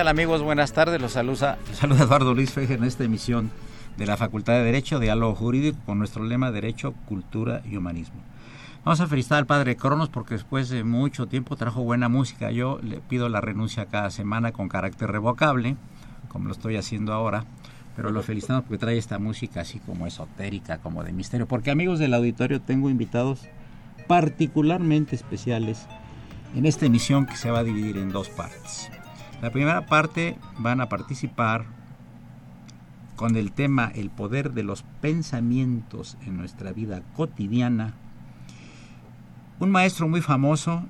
Tal amigos? Buenas tardes. Los saluda, saluda Eduardo Luis Feje en esta emisión de la Facultad de Derecho, Diálogo Jurídico, con nuestro lema Derecho, Cultura y Humanismo. Vamos a felicitar al padre Cronos porque después de mucho tiempo trajo buena música. Yo le pido la renuncia cada semana con carácter revocable, como lo estoy haciendo ahora, pero lo felicitamos porque trae esta música así como esotérica, como de misterio. Porque amigos del auditorio tengo invitados particularmente especiales en esta emisión que se va a dividir en dos partes. La primera parte van a participar con el tema el poder de los pensamientos en nuestra vida cotidiana. Un maestro muy famoso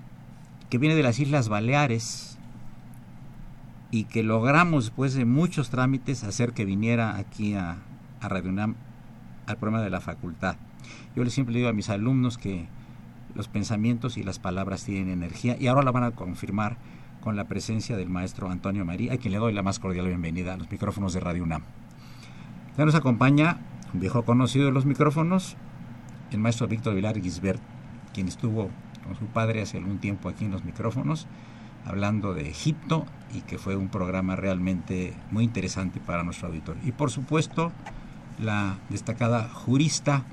que viene de las Islas Baleares y que logramos después de muchos trámites hacer que viniera aquí a, Radio UNAM al programa de la facultad. Yo le siempre digo a mis alumnos que los pensamientos y las palabras tienen energía y ahora la van a confirmar con la presencia del maestro Antonio María, a quien le doy la más cordial bienvenida a los micrófonos de Radio UNAM. Ya nos acompaña un viejo conocido de los micrófonos, el maestro Víctor Vilar Gisbert, quien estuvo con su padre hace algún tiempo aquí en los micrófonos, hablando de Egipto y que fue un programa realmente muy interesante para nuestro auditorio. Y por supuesto, la destacada jurista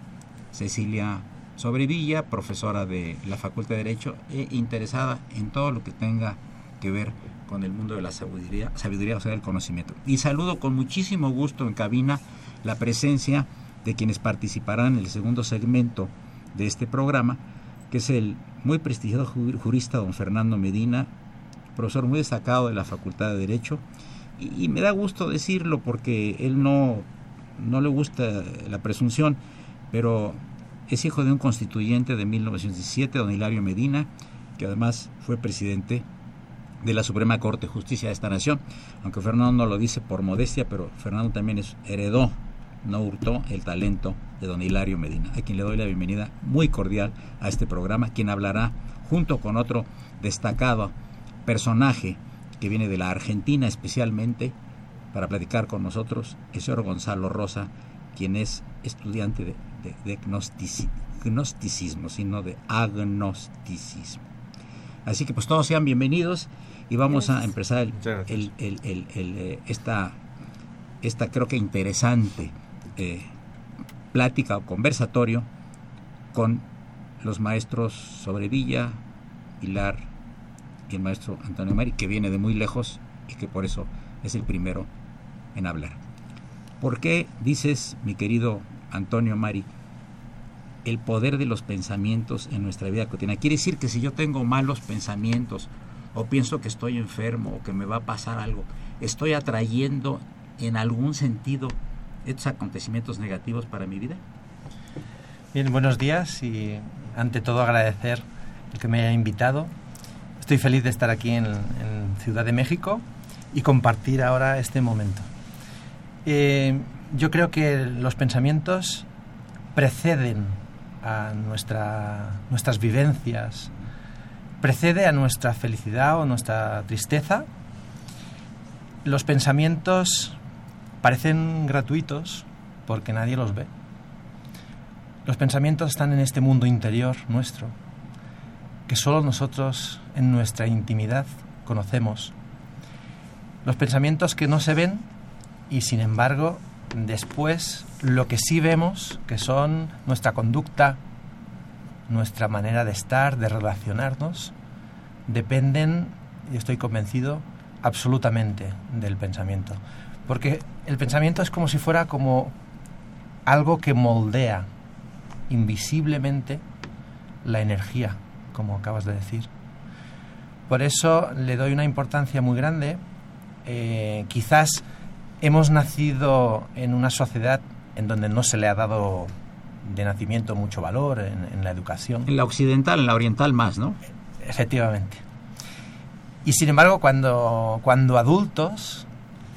Cecilia Sobrevilla, profesora de la Facultad de Derecho e interesada en todo lo que tenga que ver con el mundo de la sabiduría, sabiduría o sea, del conocimiento. Y saludo con muchísimo gusto en cabina la presencia de quienes participarán en el segundo segmento de este programa, que es el muy prestigioso jurista don Fernando Medina, profesor muy destacado de la Facultad de Derecho, y, me da gusto decirlo porque él no, no le gusta la presunción, pero es hijo de un constituyente de 1917, don Hilario Medina, que además fue presidente de la Suprema Corte de Justicia de esta nación. Aunque Fernando no lo dice por modestia, pero Fernando también es, heredó, no hurtó el talento de don Hilario Medina, a quien le doy la bienvenida muy cordial a este programa, quien hablará junto con otro destacado personaje que viene de la Argentina especialmente para platicar con nosotros, el señor Gonzalo Rosa, quien es estudiante de, de, gnosticismo, sino de agnosticismo. Así que pues todos sean bienvenidos y vamos a empezar el, eh, esta, esta creo que interesante eh, plática o conversatorio con los maestros sobre Villa, Pilar y el maestro Antonio Mari, que viene de muy lejos y que por eso es el primero en hablar. ¿Por qué dices, mi querido Antonio Mari, el poder de los pensamientos en nuestra vida cotidiana. Quiere decir que si yo tengo malos pensamientos o pienso que estoy enfermo o que me va a pasar algo, estoy atrayendo en algún sentido estos acontecimientos negativos para mi vida. Bien, buenos días y ante todo agradecer el que me haya invitado. Estoy feliz de estar aquí en, Ciudad de México y compartir ahora este momento. Eh, yo creo que los pensamientos preceden a nuestra, nuestras vivencias, precede a nuestra felicidad o nuestra tristeza. Los pensamientos parecen gratuitos porque nadie los ve. Los pensamientos están en este mundo interior nuestro, que solo nosotros en nuestra intimidad conocemos. Los pensamientos que no se ven y sin embargo después lo que sí vemos, que son nuestra conducta, nuestra manera de estar, de relacionarnos, dependen, y estoy convencido, absolutamente del pensamiento. Porque el pensamiento es como si fuera como algo que moldea invisiblemente la energía, como acabas de decir. Por eso le doy una importancia muy grande. Eh, quizás hemos nacido en una sociedad en donde no se le ha dado de nacimiento mucho valor en, la educación. En la occidental, en la oriental más, ¿no? Efectivamente. Y sin embargo, cuando, cuando adultos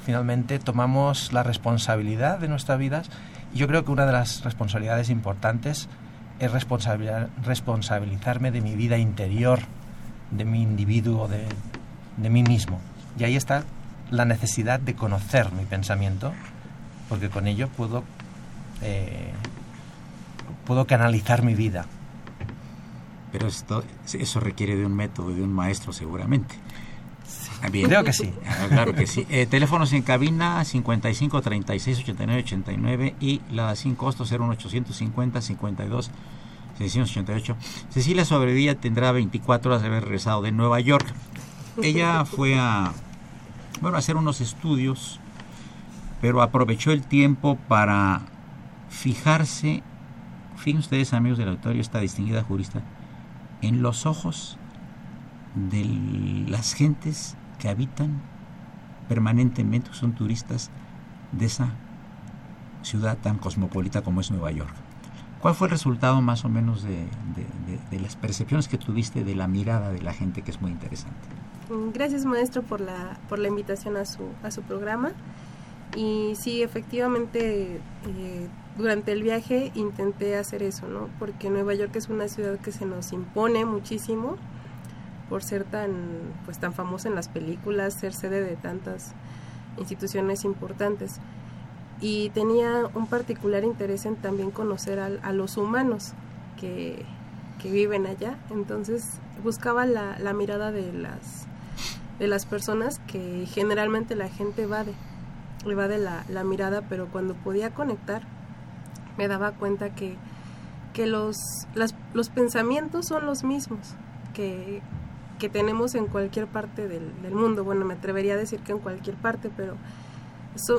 finalmente tomamos la responsabilidad de nuestras vidas, yo creo que una de las responsabilidades importantes es responsabilizarme de mi vida interior, de mi individuo, de, de mí mismo. Y ahí está la necesidad de conocer mi pensamiento, porque con ello puedo eh, puedo canalizar mi vida. Pero esto, eso requiere de un método, de un maestro seguramente. Ah, Creo que sí. Ah, claro que sí. Eh, teléfonos en cabina 55 36 89 89 y la sin costo 01850 52 688. Cecilia Sobrevilla tendrá 24 horas de haber regresado de Nueva York. Ella fue a bueno, hacer unos estudios, pero aprovechó el tiempo para fijarse Fíjense ustedes, amigos del auditorio, esta distinguida jurista, en los ojos de las gentes que habitan permanentemente, que son turistas de esa ciudad tan cosmopolita como es Nueva York. ¿Cuál fue el resultado más o menos de, las percepciones que tuviste de la mirada de la gente, que es muy interesante? Gracias, maestro, por la, por la invitación a su, a su programa. Y sí, efectivamente, eh, durante el viaje intenté hacer eso, ¿no? Porque Nueva York es una ciudad que se nos impone muchísimo por ser tan, pues, tan famosa en las películas, ser sede de tantas instituciones importantes. Y tenía un particular interés en también conocer a, los humanos que, viven allá. Entonces buscaba la, la mirada de las, de las personas que generalmente la gente evade, evade la, la mirada, pero cuando podía conectar me daba cuenta que, que los, los pensamientos son los mismos que, que tenemos en cualquier parte del, mundo. Bueno, me atrevería a decir que en cualquier parte, pero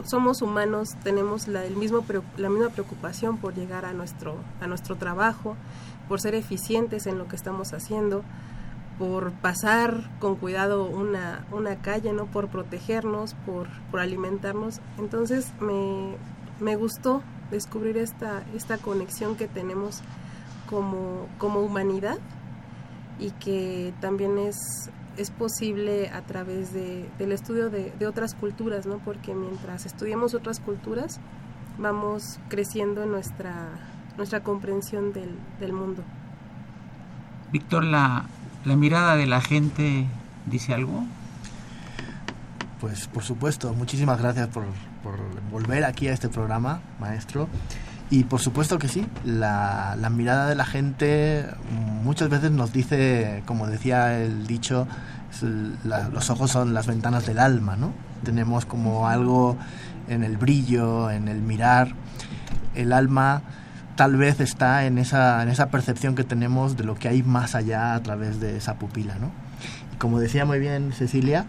somos humanos, tenemos la, el mismo, la misma preocupación por llegar a nuestro, a nuestro trabajo, por ser eficientes en lo que estamos haciendo, por pasar con cuidado una, una calle, ¿no? por protegernos, por, por alimentarnos. Entonces me, me gustó descubrir esta, esta conexión que tenemos como, como humanidad y que también es, es posible a través de, del estudio de, otras culturas, ¿no? porque mientras estudiamos otras culturas vamos creciendo en nuestra, nuestra comprensión del, del mundo. Víctor, la, ¿la mirada de la gente dice algo? Pues por supuesto, muchísimas gracias por, por volver aquí a este programa, maestro. Y por supuesto que sí, la, mirada de la gente muchas veces nos dice, como decía el dicho, los ojos son las ventanas del alma, ¿no? Tenemos como algo en el brillo, en el mirar. El alma tal vez está en esa, en esa percepción que tenemos de lo que hay más allá a través de esa pupila, ¿no? Y como decía muy bien Cecilia,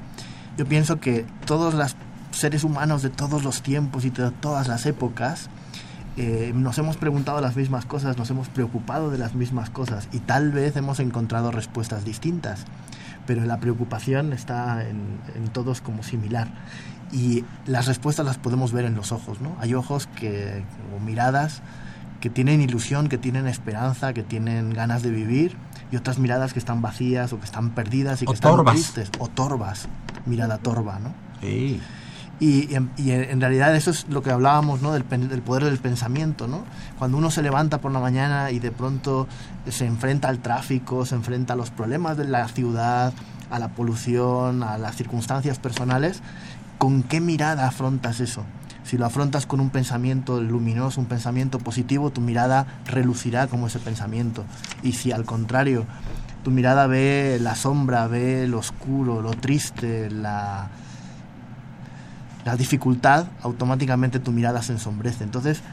yo pienso que todas las seres humanos de todos los tiempos y de todas las épocas, eh, nos hemos preguntado las mismas cosas, nos hemos preocupado de las mismas cosas y tal vez hemos encontrado respuestas distintas, pero la preocupación está en, todos como similar y las respuestas las podemos ver en los ojos, ¿no? Hay ojos que, o miradas que tienen ilusión, que tienen esperanza, que tienen ganas de vivir y otras miradas que están vacías o que están perdidas y que están tristes o torvas, mirada torva, ¿no? Sí. Y, en, y en realidad eso es lo que hablábamos, ¿no? Del, del poder del pensamiento, ¿no? Cuando uno se levanta por la mañana y de pronto se enfrenta al tráfico, se enfrenta a los problemas de la ciudad, a la polución, a las circunstancias personales, ¿con qué mirada afrontas eso? Si lo afrontas con un pensamiento luminoso, un pensamiento positivo, tu mirada relucirá como ese pensamiento. Y si al contrario, tu mirada ve la sombra, ve lo oscuro, lo triste, la, la dificultad, automáticamente tu mirada se ensombrece. Entonces,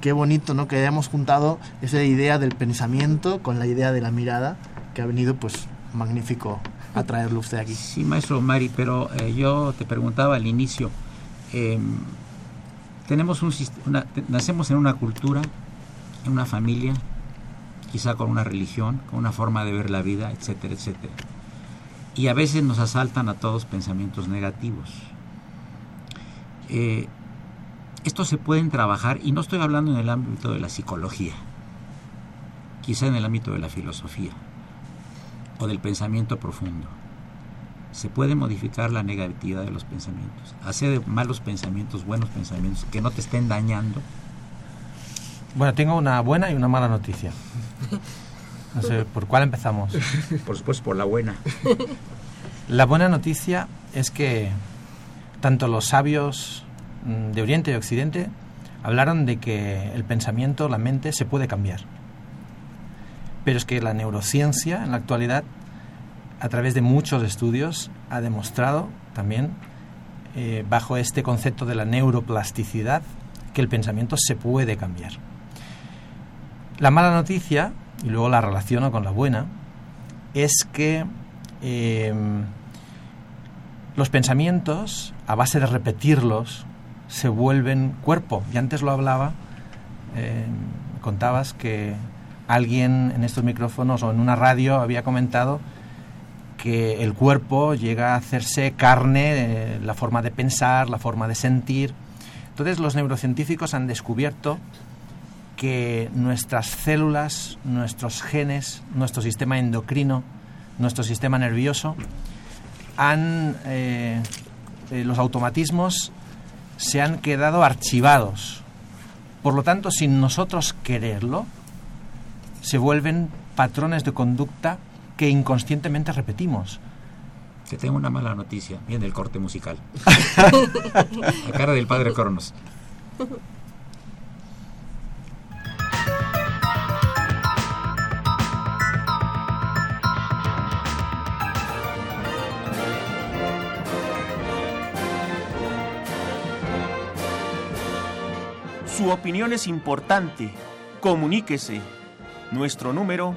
qué bonito, ¿no? Que hayamos juntado esa idea del pensamiento con la idea de la mirada, que ha venido, pues, magnífico a traerlo usted aquí. Sí, maestro Mari, pero eh, yo te preguntaba al inicio, eh, tenemos un nacemos en una cultura, en una familia, quizá con una religión, con una forma de ver la vida, etcétera, etcétera. Y a veces nos asaltan a todos pensamientos negativos. Eh, estos se pueden trabajar, y no estoy hablando en el ámbito de la psicología, quizá en el ámbito de la filosofía o del pensamiento profundo. Se puede modificar la negatividad de los pensamientos, hacer de malos pensamientos buenos pensamientos que no te estén dañando. Bueno, tengo una buena y una mala noticia. No sé, ¿por cuál empezamos? Por supuesto, por la buena. La buena noticia es que tanto los sabios mm, de Oriente y Occidente hablaron de que el pensamiento, la mente, se puede cambiar. Pero es que la neurociencia en la actualidad, a través de muchos estudios, ha demostrado también, eh, bajo este concepto de la neuroplasticidad, que el pensamiento se puede cambiar. La mala noticia, y luego la relaciono con la buena, es que eh, los pensamientos, a base de repetirlos, se vuelven cuerpo. Y antes lo hablaba, eh, contabas que alguien en estos micrófonos o en una radio había comentado que el cuerpo llega a hacerse carne, eh, la forma de pensar, la forma de sentir. Entonces los neurocientíficos han descubierto que nuestras células, nuestros genes, nuestro sistema endocrino, nuestro sistema nervioso, han, eh, eh, los automatismos se han quedado archivados. Por lo tanto, sin nosotros quererlo, se vuelven patrones de conducta que inconscientemente repetimos. Te tengo una mala noticia. Viene el corte musical. la cara del padre Cronos. Su opinión es importante. Comuníquese. Nuestro número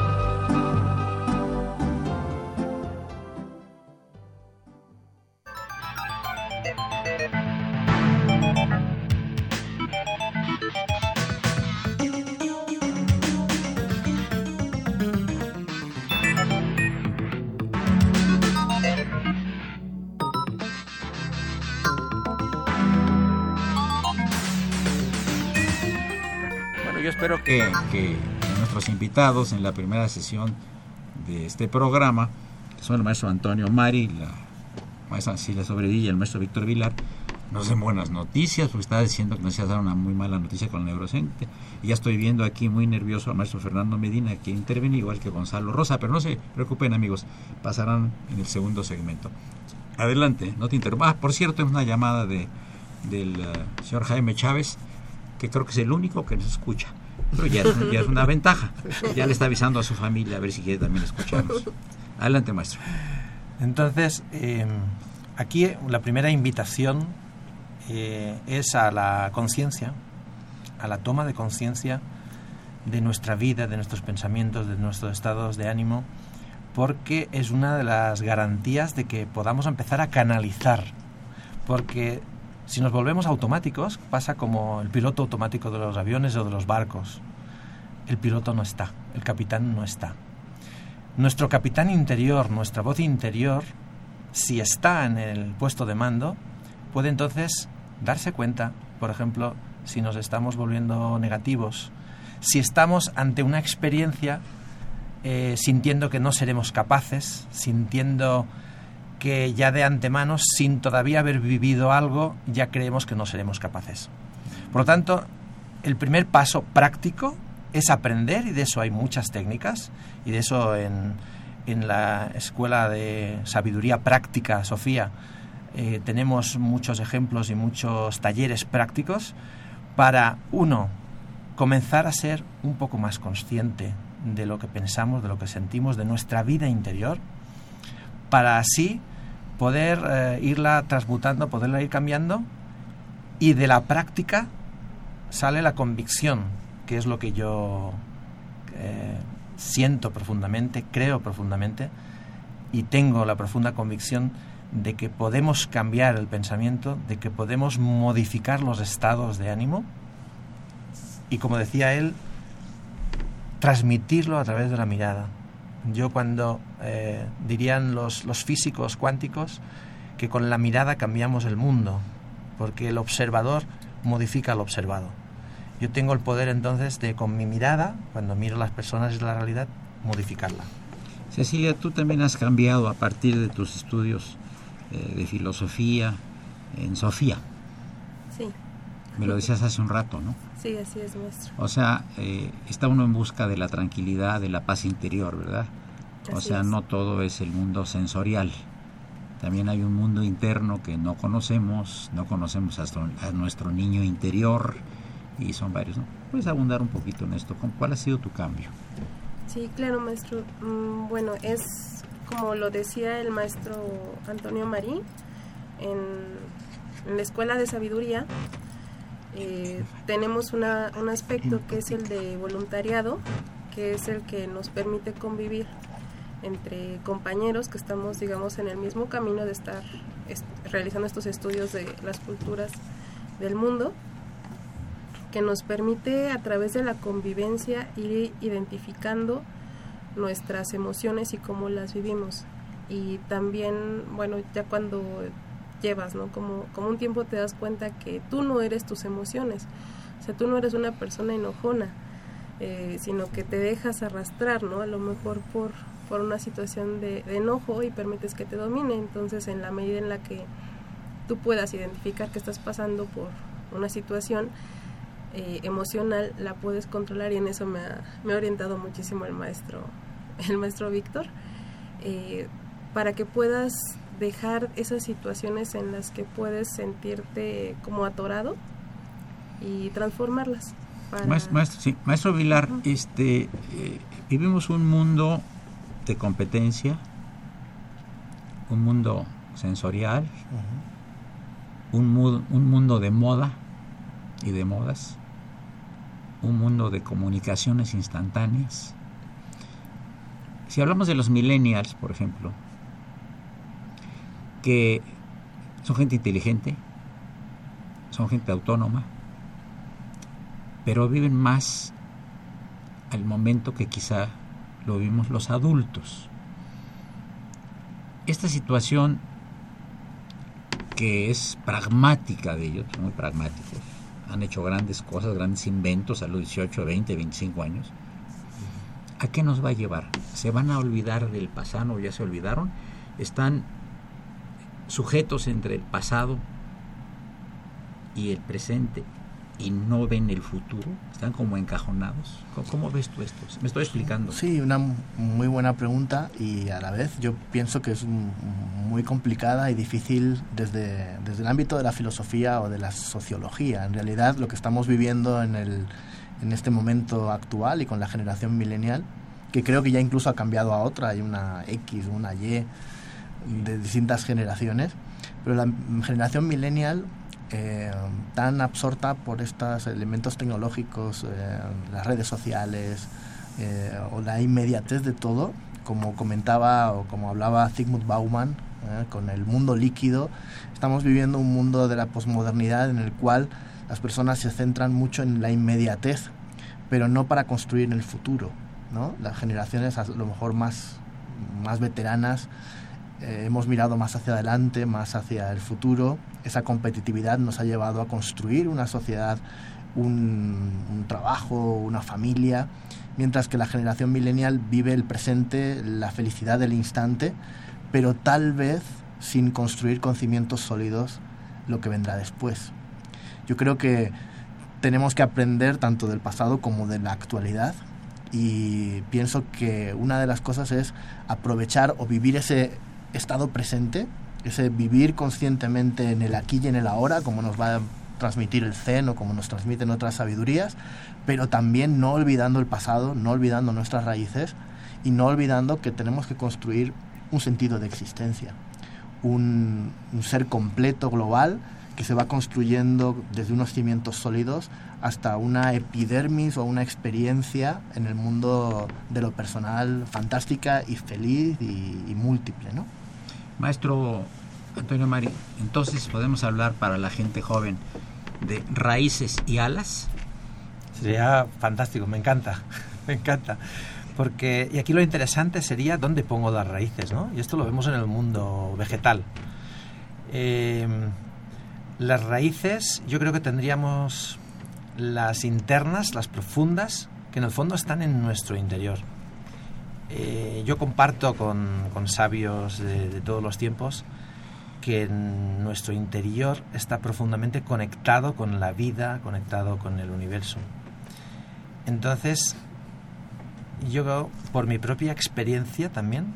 Yo espero que, nuestros invitados en la primera sesión de este programa, que son el maestro Antonio Mari, la maestra Cecilia Sobredilla y el maestro Víctor Vilar, nos den buenas noticias, porque estaba diciendo que nos iba a dar una muy mala noticia con el neurocente. Y ya estoy viendo aquí muy nervioso al maestro Fernando Medina, que interviene igual que Gonzalo Rosa, pero no se preocupen amigos, pasarán en el segundo segmento. Adelante, no te interrumpa. Ah, por cierto, es una llamada de, del eh, señor Jaime Chávez, que creo que es el único que nos escucha. Pero ya, ya es una ventaja. Ya le está avisando a su familia a ver si quiere también escucharnos. Adelante, maestro. Entonces, eh, aquí la primera invitación eh, es a la conciencia, a la toma de conciencia de nuestra vida, de nuestros pensamientos, de nuestros estados de ánimo, porque es una de las garantías de que podamos empezar a canalizar. Porque si nos volvemos automáticos, pasa como el piloto automático de los aviones o de los barcos. El piloto no está, el capitán no está. Nuestro capitán interior, nuestra voz interior, si está en el puesto de mando, puede entonces darse cuenta, por ejemplo, si nos estamos volviendo negativos, si estamos ante una experiencia eh, sintiendo que no seremos capaces, sintiendo que ya de antemano, sin todavía haber vivido algo, ya creemos que no seremos capaces. Por lo tanto, el primer paso práctico es aprender, y de eso hay muchas técnicas, y de eso en, en la Escuela de Sabiduría Práctica, Sofía, eh, tenemos muchos ejemplos y muchos talleres prácticos para, uno, comenzar a ser un poco más consciente de lo que pensamos, de lo que sentimos, de nuestra vida interior, para así poder eh, irla transmutando, poderla ir cambiando, y de la práctica sale la convicción, que es lo que yo eh, siento profundamente, creo profundamente, y tengo la profunda convicción de que podemos cambiar el pensamiento, de que podemos modificar los estados de ánimo y, como decía él, transmitirlo a través de la mirada. Yo cuando eh, dirían los, los físicos cuánticos que con la mirada cambiamos el mundo, porque el observador modifica al observado. Yo tengo el poder entonces de con mi mirada, cuando miro las personas y la realidad, modificarla. Cecilia, tú también has cambiado a partir de tus estudios eh, de filosofía en Sofía. Sí. Me lo decías hace un rato, ¿no? Sí, así es, maestro. O sea, eh, está uno en busca de la tranquilidad, de la paz interior, ¿verdad? o sea, es. no todo es el mundo sensorial. También hay un mundo interno que no conocemos, no conocemos a, nuestro- a nuestro niño interior y son varios, ¿no? Puedes abundar un poquito en esto. ¿Con- ¿Cuál ha sido tu cambio? Sí, claro, maestro. Mm, bueno, es como lo decía el maestro Antonio Marí en, en la Escuela de Sabiduría. Eh, tenemos una- un aspecto que es el de voluntariado, que es el que nos permite convivir entre compañeros que estamos, digamos, en el mismo camino de estar est- realizando estos estudios de las culturas del mundo que nos permite a través de la convivencia ir identificando nuestras emociones y cómo las vivimos. Y también, bueno, ya cuando llevas, ¿no? Como, como un tiempo te das cuenta que tú no eres tus emociones. O sea, tú no eres una persona enojona, eh, sino que te dejas arrastrar, ¿no? A lo mejor por, por una situación de, enojo y permites que te domine. Entonces, en la medida en la que tú puedas identificar que estás pasando por una situación, eh, emocional la puedes controlar y en eso me ha, me ha orientado muchísimo el maestro el maestro Víctor eh, para que puedas dejar esas situaciones en las que puedes sentirte como atorado y transformarlas para- Maestro, maestro, sí, maestro Vilar, este, eh, vivimos un mundo de competencia, un mundo sensorial, un, mu- un mundo de moda y de modas, un mundo de comunicaciones instantáneas. Si hablamos de los millennials, por ejemplo, que son gente inteligente, son gente autónoma, pero viven más al momento que quizá lo vimos los adultos. Esta situación que es pragmática de ellos, muy pragmáticos, han hecho grandes cosas, grandes inventos a los 18, 20, 25 años. ¿A qué nos va a llevar? ¿Se van a olvidar del pasado? ¿Ya se olvidaron? ¿Están sujetos entre el pasado y el presente y no ven el futuro? ¿Están como encajonados? ¿Cómo, ves tú esto? ¿Me estoy explicando? Sí, una muy buena pregunta y a la vez yo pienso que es muy complicada y difícil desde, desde el ámbito de la filosofía o de la sociología. En realidad lo que estamos viviendo en, el, en este momento actual y con la generación millennial, que creo que ya incluso ha cambiado a otra, hay una X, una Y de distintas generaciones, pero la generación millennial eh, tan absorta por estos elementos tecnológicos, eh, las redes sociales eh, o la inmediatez de todo, como comentaba o como hablaba Zygmunt Bauman, eh, con el mundo líquido, estamos viviendo un mundo de la posmodernidad en el cual las personas se centran mucho en la inmediatez, pero no para construir el futuro. ¿no? Las generaciones a lo mejor más, más veteranas eh, hemos mirado más hacia adelante, más hacia el futuro. Esa competitividad nos ha llevado a construir una sociedad, un, un trabajo, una familia, mientras que la generación millennial vive el presente, la felicidad del instante, pero tal vez sin construir con cimientos sólidos lo que vendrá después. Yo creo que tenemos que aprender tanto del pasado como de la actualidad y pienso que una de las cosas es aprovechar o vivir ese estado presente, ese vivir conscientemente en el aquí y en el ahora, como nos va a transmitir el Zen o como nos transmiten otras sabidurías, pero también no olvidando el pasado, no olvidando nuestras raíces y no olvidando que tenemos que construir un sentido de existencia, un, ser completo, global, que se va construyendo desde unos cimientos sólidos hasta una epidermis o una experiencia en el mundo de lo personal fantástica y feliz y, y múltiple, ¿no? Maestro Antonio Mari, entonces podemos hablar para la gente joven de raíces y alas. Sería fantástico, me encanta, me encanta. Porque, y aquí lo interesante sería dónde pongo las raíces, ¿no? Y esto lo vemos en el mundo vegetal. Eh, las raíces, yo creo que tendríamos las internas, las profundas, que en el fondo están en nuestro interior. Eh, yo comparto con, sabios de, todos los tiempos que nuestro interior está profundamente conectado con la vida, conectado con el universo. Entonces, yo por mi propia experiencia también,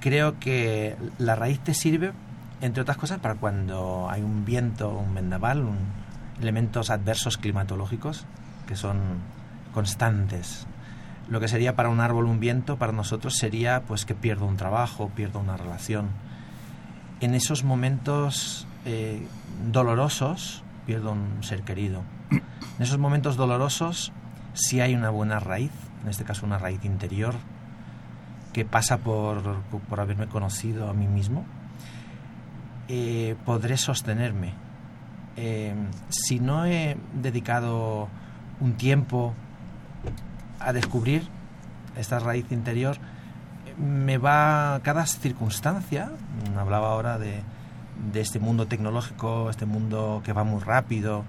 creo que la raíz te sirve, entre otras cosas, para cuando hay un viento, un vendaval, elementos adversos climatológicos que son constantes. Lo que sería para un árbol un viento, para nosotros sería pues que pierdo un trabajo, pierdo una relación. En esos momentos eh, dolorosos, pierdo un ser querido. En esos momentos dolorosos, si hay una buena raíz, en este caso una raíz interior, que pasa por, por haberme conocido a mí mismo, eh, podré sostenerme, eh, si no he dedicado un tiempo a descubrir esta raíz interior, me va cada circunstancia, hablaba ahora de, de este mundo tecnológico, este mundo que va muy rápido,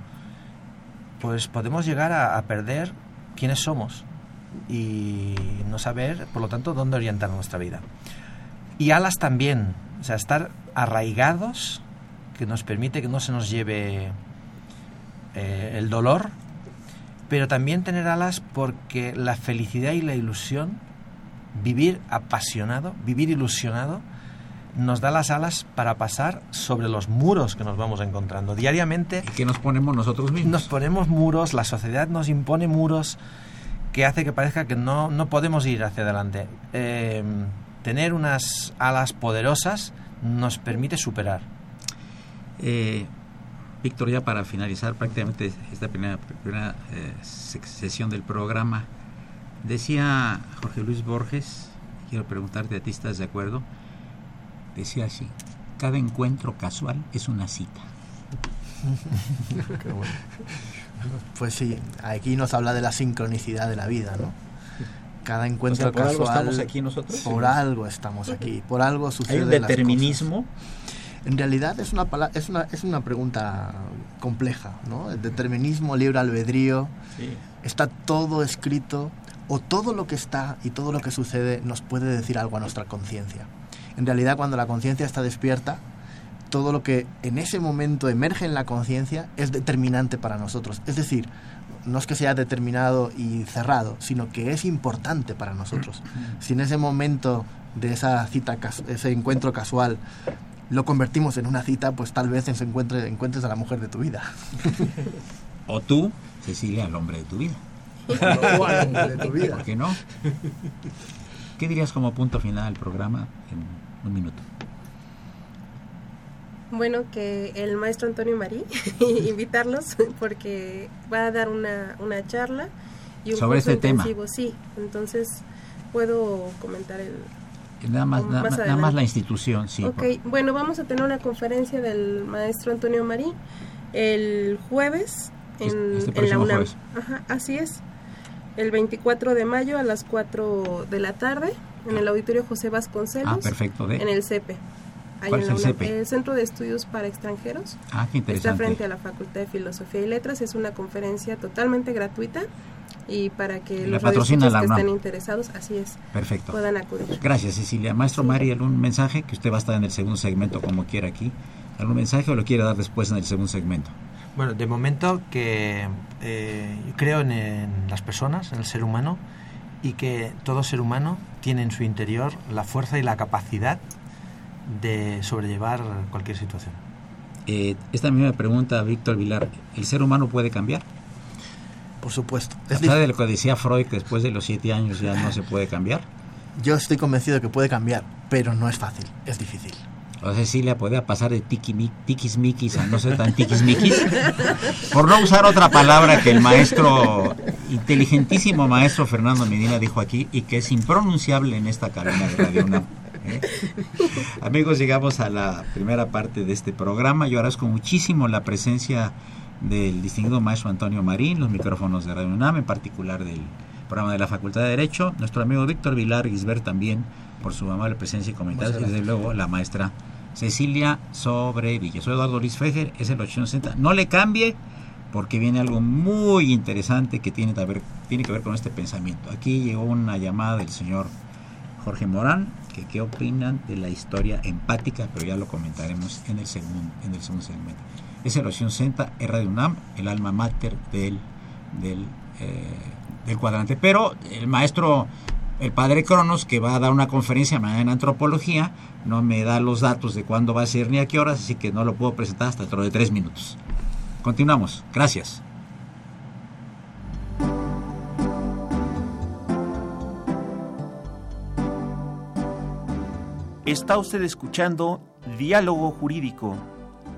pues podemos llegar a, a perder quiénes somos y no saber, por lo tanto, dónde orientar nuestra vida. Y alas también, o sea, estar arraigados que nos permite que no se nos lleve eh, el dolor, pero también tener alas porque la felicidad y la ilusión, vivir apasionado, vivir ilusionado, nos da las alas para pasar sobre los muros que nos vamos encontrando diariamente. ¿Y que nos ponemos nosotros mismos? Nos ponemos muros, la sociedad nos impone muros que hace que parezca que no, no podemos ir hacia adelante. Eh, tener unas alas poderosas nos permite superar. Eh, Víctor, ya para finalizar prácticamente esta primera, primera eh, sesión del programa, decía Jorge Luis Borges, quiero preguntarte a ti, ¿estás de acuerdo? Decía así, cada encuentro casual es una cita. Qué bueno. Pues sí, aquí nos habla de la sincronicidad de la vida, ¿no? Cada encuentro o sea, por casual. Algo estamos aquí nosotros. Por algo estamos aquí, por algo sucede. Hay un determinismo. En realidad es una, es una, es una pregunta compleja, ¿no? El determinismo, libre albedrío, sí. está todo escrito o todo lo que está y todo lo que sucede nos puede decir algo a nuestra conciencia. En realidad cuando la conciencia está despierta, todo lo que en ese momento emerge en la conciencia es determinante para nosotros. Es decir, no es que sea determinado y cerrado, sino que es importante para nosotros. Si en ese momento de esa cita, ese encuentro casual, lo convertimos en una cita, pues tal vez se encuentre, encuentres a la mujer de tu vida. o tú, Cecilia, al hombre de tu vida. o al hombre de tu vida. ¿Por qué no? ¿Qué dirías como punto final del programa en un minuto? Bueno, que el maestro Antonio Marí, invitarlos porque va a dar una, una charla y un sobre curso este intensivo. tema. Sí, entonces puedo comentar el, Nada más, nada, más nada más la institución, sí. Ok, por... bueno, vamos a tener una conferencia del maestro Antonio Marí el jueves en, este en la UNAM. Jueves. Ajá, así es. El 24 de mayo a las 4 de la tarde en el auditorio José Vasconcelos. Ah, perfecto. ¿de? En el CEPE. ¿Cuál es el CEPE? El Centro de Estudios para Extranjeros. Ah, qué interesante. Está frente a la Facultad de Filosofía y Letras. Es una conferencia totalmente gratuita y para que los patrocina que estén interesados, así es, Perfecto. puedan acudir. Gracias, Cecilia. Maestro Mari, ¿algún mensaje? Que usted va a estar en el segundo segmento como quiera aquí. ¿Algún mensaje o lo quiere dar después en el segundo segmento? Bueno, de momento que eh, creo en, en, las personas, en el ser humano, y que todo ser humano tiene en su interior la fuerza y la capacidad de sobrellevar cualquier situación. Eh, esta misma pregunta, Víctor Vilar, ¿el ser humano puede cambiar? Por supuesto. Es de lo que decía Freud, que después de los siete años ya no se puede cambiar. Yo estoy convencido de que puede cambiar, pero no es fácil, es difícil. O Cecilia puede pasar de tiquismiquis a no ser tan tiquismiquis. Por no usar otra palabra que el maestro, inteligentísimo maestro Fernando Medina dijo aquí y que es impronunciable en esta cabina de Radio UNAM. ¿eh? Amigos, llegamos a la primera parte de este programa. Yo agradezco muchísimo la presencia del distinguido maestro Antonio Marín, los micrófonos de Radio UNAM, en particular del programa de la Facultad de Derecho, nuestro amigo Víctor Vilar Gisbert también, por su amable presencia y comentarios, y desde luego la maestra Cecilia Sobrevilla. Soy Eduardo Luis Fejer, es el 860. No le cambie, porque viene algo muy interesante que tiene que ver, tiene que ver con este pensamiento. Aquí llegó una llamada del señor Jorge Morán, que qué opinan de la historia empática, pero ya lo comentaremos en el segundo, en el segundo segmento. Es el 860, es Radio UNAM, el alma mater del, del, eh, del cuadrante. Pero el maestro el padre Cronos, que va a dar una conferencia mañana en antropología, no me da los datos de cuándo va a ser ni a qué horas, así que no lo puedo presentar hasta dentro de tres minutos. Continuamos. Gracias. Está usted escuchando Diálogo Jurídico,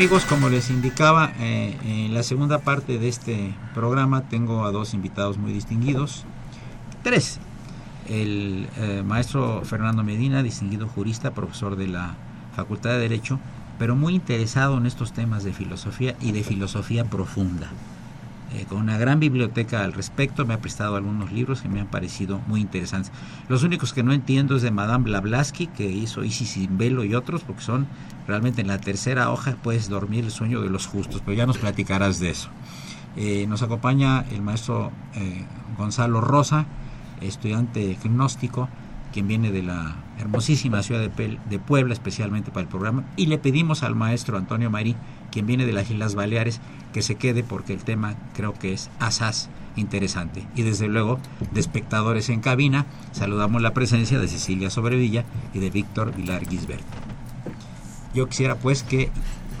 Amigos, como les indicaba, eh, en la segunda parte de este programa tengo a dos invitados muy distinguidos. Tres. El eh, maestro Fernando Medina, distinguido jurista, profesor de la Facultad de Derecho, pero muy interesado en estos temas de filosofía y de filosofía profunda. Eh, con una gran biblioteca al respecto, me ha prestado algunos libros que me han parecido muy interesantes. Los únicos que no entiendo es de Madame Blavatsky, que hizo Isis sin velo y otros, porque son realmente en la tercera hoja puedes dormir el sueño de los justos, pero ya nos platicarás de eso. Eh, nos acompaña el maestro eh, Gonzalo Rosa, estudiante gnóstico, quien viene de la hermosísima ciudad de, de, Puebla, especialmente para el programa, y le pedimos al maestro Antonio Marí, quien viene de las Islas Baleares, que se quede porque el tema creo que es asaz interesante. Y desde luego, de espectadores en cabina, saludamos la presencia de Cecilia Sobrevilla y de Víctor Vilar Gisbert. Yo quisiera pues que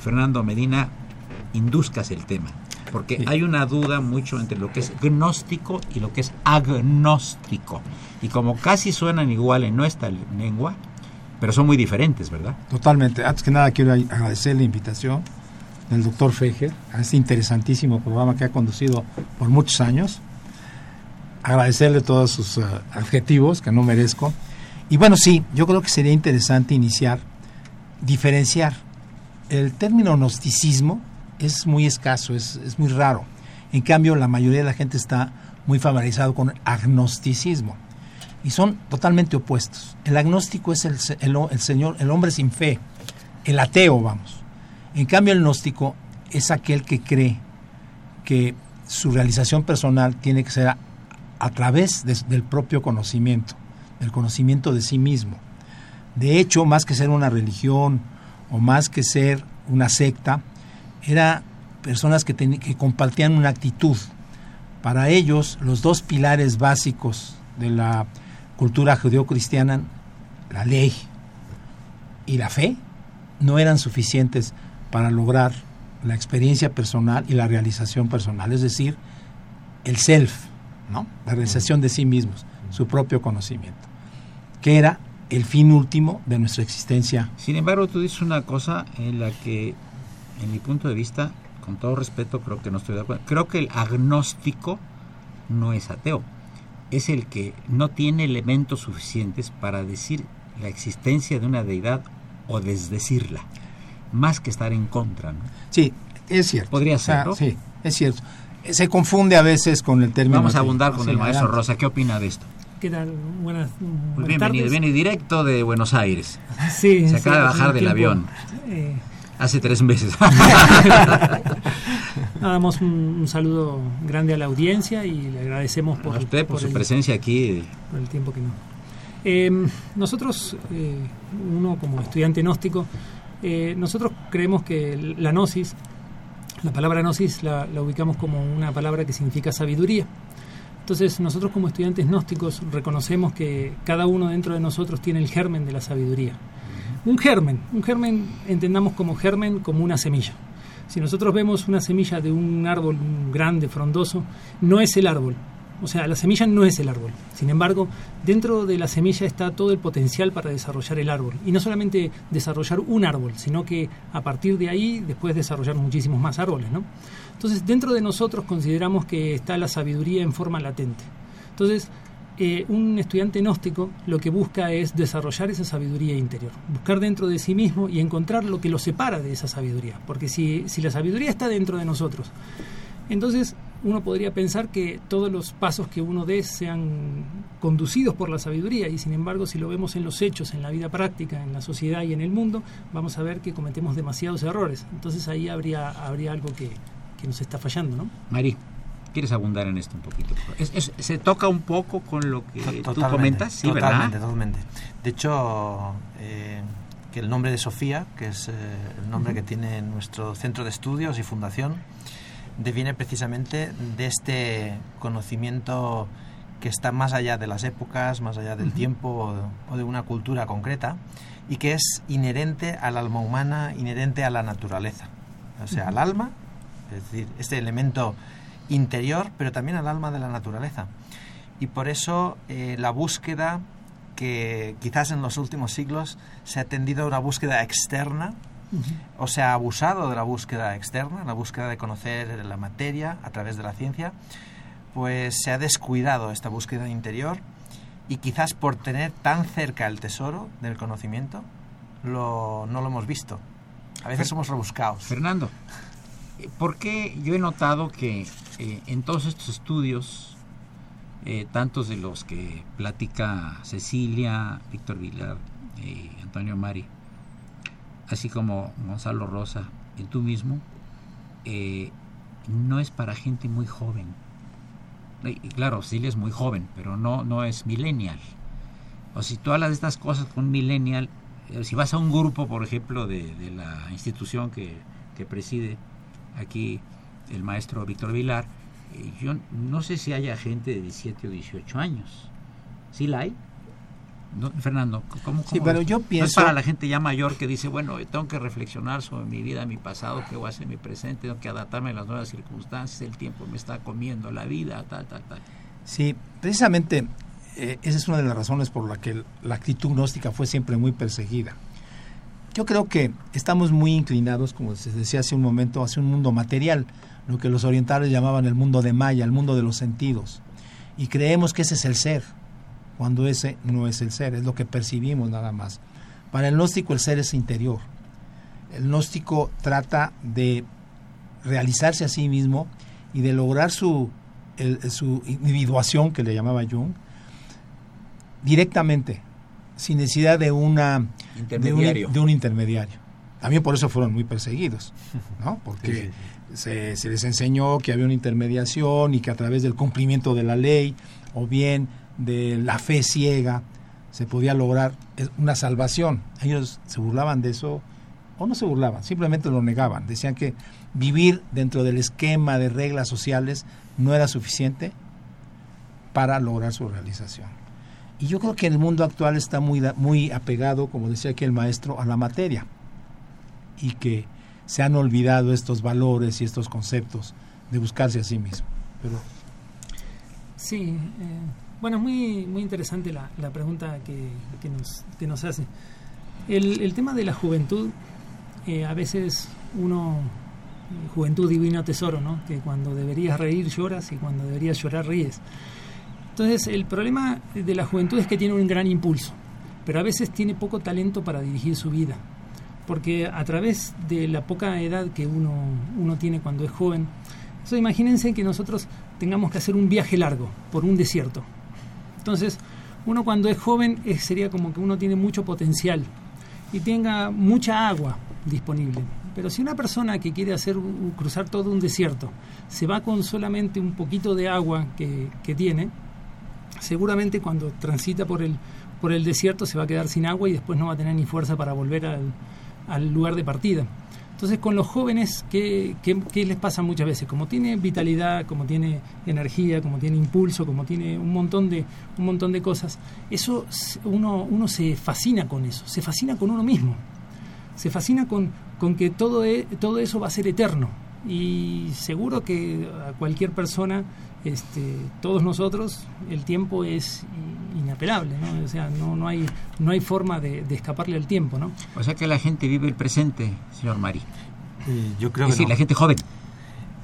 Fernando Medina induzcas el tema, porque hay una duda mucho entre lo que es gnóstico y lo que es agnóstico. Y como casi suenan igual en nuestra lengua, pero son muy diferentes, ¿verdad? Totalmente. Antes que nada quiero agradecer la invitación del doctor Feger a este interesantísimo programa que ha conducido por muchos años. Agradecerle todos sus uh, adjetivos que no merezco. Y bueno, sí, yo creo que sería interesante iniciar, diferenciar. El término gnosticismo es muy escaso, es, es muy raro. En cambio, la mayoría de la gente está muy familiarizado con agnosticismo. Y son totalmente opuestos. El agnóstico es el, el, el señor, el hombre sin fe, el ateo, vamos. En cambio, el gnóstico es aquel que cree que su realización personal tiene que ser a, través de, del propio conocimiento, del conocimiento de sí mismo. De hecho, más que ser una religión o más que ser una secta, era personas que, ten, que compartían una actitud. Para ellos, los dos pilares básicos de la cultura judeocristiana, la ley y la fe, no eran suficientes para lograr la experiencia personal y la realización personal, es decir, el self, la realización de sí mismos, su propio conocimiento, que era el fin último de nuestra existencia. Sin embargo, tú dices una cosa en la que, en mi punto de vista, con todo respeto, creo que no estoy de acuerdo. Creo que el agnóstico no es ateo, es el que no tiene elementos suficientes para decir la existencia de una deidad o desdecirla, más que estar en contra. ¿no? Sí, es cierto. Podría O sea, ser, ¿no? Sí, es cierto. Se confunde a veces con el término. Vamos a que- abundar con sí, el maestro adelante. Rosa. ¿Qué opina de esto? ¿Qué tal? Buenas, Muy buenas bienvenido, tardes. viene directo de Buenos Aires. Sí, Se sí, acaba de bajar del tiempo, avión. eh, Hace tres meses. damos un, un saludo grande a la audiencia y le agradecemos por, a usted por, su el, presencia aquí. por el tiempo que nos. Eh, nosotros, eh, uno como estudiante gnóstico, eh, nosotros creemos que la gnosis, la palabra gnosis la, la ubicamos como una palabra que significa sabiduría. Entonces nosotros como estudiantes gnósticos reconocemos que cada uno dentro de nosotros tiene el germen de la sabiduría. Un germen, un germen entendamos como germen como una semilla. Si nosotros vemos una semilla de un árbol grande, frondoso, no es el árbol. O sea, la semilla no es el árbol. Sin embargo, dentro de la semilla está todo el potencial para desarrollar el árbol. Y no solamente desarrollar un árbol, sino que a partir de ahí después desarrollar muchísimos más árboles. ¿no? Entonces, dentro de nosotros consideramos que está la sabiduría en forma latente. Entonces, un estudiante gnóstico lo que busca es desarrollar esa sabiduría interior, buscar dentro de sí mismo y encontrar lo que lo separa de esa sabiduría. Porque si, si la sabiduría está dentro de nosotros, entonces uno podría pensar que todos los pasos que uno dé sean conducidos por la sabiduría y sin embargo si lo vemos en los hechos, en la vida práctica, en la sociedad y en el mundo, vamos a ver que cometemos demasiados errores. Entonces ahí habría, habría algo que, que nos está fallando, ¿no? Mari, ¿quieres abundar en esto un poquito? Es- es- se toca un poco con lo que tú Totalmente, comentas, sí, totalmente, ¿verdad? totalmente. De hecho, eh, que el nombre de Sofía, que es eh, el nombre que tiene nuestro centro de estudios y fundación, deviene precisamente de este conocimiento que está más allá de las épocas, más allá del tiempo o de, o de una cultura concreta y que es inherente al alma humana, inherente a la naturaleza, o sea, al alma, es decir, este elemento interior, pero también al alma de la naturaleza. Y por eso eh, la búsqueda que quizás en los últimos siglos se ha tendido a una búsqueda externa, o se ha abusado de la búsqueda externa, la búsqueda de conocer la materia a través de la ciencia, pues se ha descuidado esta búsqueda interior y quizás por tener tan cerca el tesoro del conocimiento, lo, no lo hemos visto. A veces somos rebuscados. Fernando, ¿por qué yo he notado que en todos estos estudios, eh, tantos de los que platica Cecilia, Víctor Vilar, eh, Antonio Mari, así como Gonzalo Rosa y tú mismo, eh, no es para gente muy joven. Y, claro, Cecilia es muy joven, pero no, no es millennial. O si tú hablas de estas cosas con millennial, eh, si vas a un grupo, por ejemplo, de, de la institución que, que preside aquí el maestro Víctor Vilar, eh, yo no sé si haya gente de 17 o 18 años. ¿Sí la hay? No, Fernando, ¿cómo, Sí, pero yo No es pienso- para la gente ya mayor que dice, bueno, tengo que reflexionar sobre mi vida, mi pasado, qué voy a hacer en mi presente, tengo que adaptarme a las nuevas circunstancias, el tiempo me está comiendo la vida, tal, tal, tal. Sí, precisamente eh, esa es una de las razones por la que la actitud gnóstica fue siempre muy perseguida. Yo creo que estamos muy inclinados, como se decía hace un momento, hacia un mundo material, lo que los orientales llamaban el mundo de Maya, el mundo de los sentidos. Y creemos que ese es el ser, cuando ese no es el ser, es lo que percibimos nada más. Para el gnóstico el ser es interior. El gnóstico trata de realizarse a sí mismo y de lograr su, el- su individuación, que le llamaba Jung, directamente, sin necesidad de una de un, Intermediario. de un intermediario. También por eso fueron muy perseguidos, ¿no? Porque Se, les enseñó que había una intermediación y que a través del cumplimiento de la ley o bien de la fe ciega se podía lograr es- una salvación. Ellos se burlaban de eso o no se burlaban, simplemente lo negaban. Decían que vivir dentro del esquema de reglas sociales no era suficiente para lograr su realización. Y yo creo que el mundo actual está muy, muy apegado, como decía aquí el maestro, a la materia. Y que se han olvidado estos valores y estos conceptos de buscarse a sí mismo. Pero Sí, eh, bueno, muy, muy interesante la, la pregunta que, que, nos, que nos hace. El, el tema de la juventud, eh, a veces uno, juventud divino tesoro, ¿no? Que cuando deberías reír lloras y cuando deberías llorar ríes. Entonces, el problema de la juventud es que tiene un gran impulso, pero a veces tiene poco talento para dirigir su vida. Porque a través de la poca edad que uno, uno tiene cuando es joven, entonces, imagínense que nosotros tengamos que hacer un viaje largo por un desierto. Entonces, uno cuando es joven es, sería como que uno tiene mucho potencial y tenga mucha agua disponible. Pero si una persona que quiere hacer cruzar todo un desierto se va con solamente un poquito de agua que, que tiene, seguramente cuando transita por el, por el desierto se va a quedar sin agua y después no va a tener ni fuerza para volver al, al lugar de partida. Entonces, con los jóvenes, ¿qué, ¿qué, qué, les pasa muchas veces? Como tiene vitalidad, como tiene energía, como tiene impulso, como tiene un montón de, un montón de cosas, eso uno, uno se fascina con eso, se fascina con uno mismo, se fascina con, con que todo, e, todo eso va a ser eterno. Y seguro que a cualquier persona, este, todos nosotros, el tiempo es inapelable, ¿no? O sea, no, no, hay, no hay forma de, de, escaparle al tiempo, ¿no? O sea que la gente vive el presente, señor Mari. Eh, yo creo es que decir, no. la gente joven.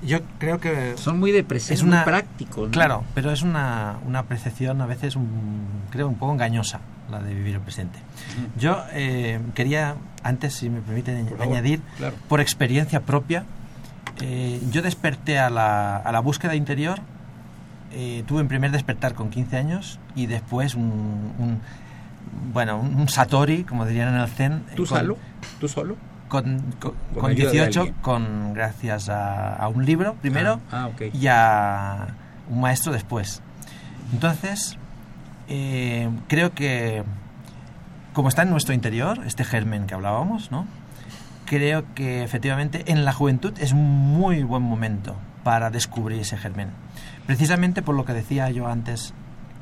Yo creo que... Son muy de presente, es una, muy prácticos. ¿no? Claro, pero es una, una apreciación a veces, un, creo, un poco engañosa, la de vivir el presente. Yo eh, quería, antes, si me permiten por añadir, claro. por experiencia propia, eh, yo desperté a la, a la búsqueda interior eh, tuve un primer despertar con 15 años y después un, un bueno, un, satori, como dirían en el Zen. ¿Tú con, solo? ¿Tú solo? Con, con, con 18, con, gracias a, a, un libro primero ah, ah, okay. y a un maestro después. Entonces, eh, creo que como está en nuestro interior, este germen que hablábamos, ¿no? Creo que efectivamente en la juventud es un muy buen momento para descubrir ese germen precisamente por lo que decía yo antes,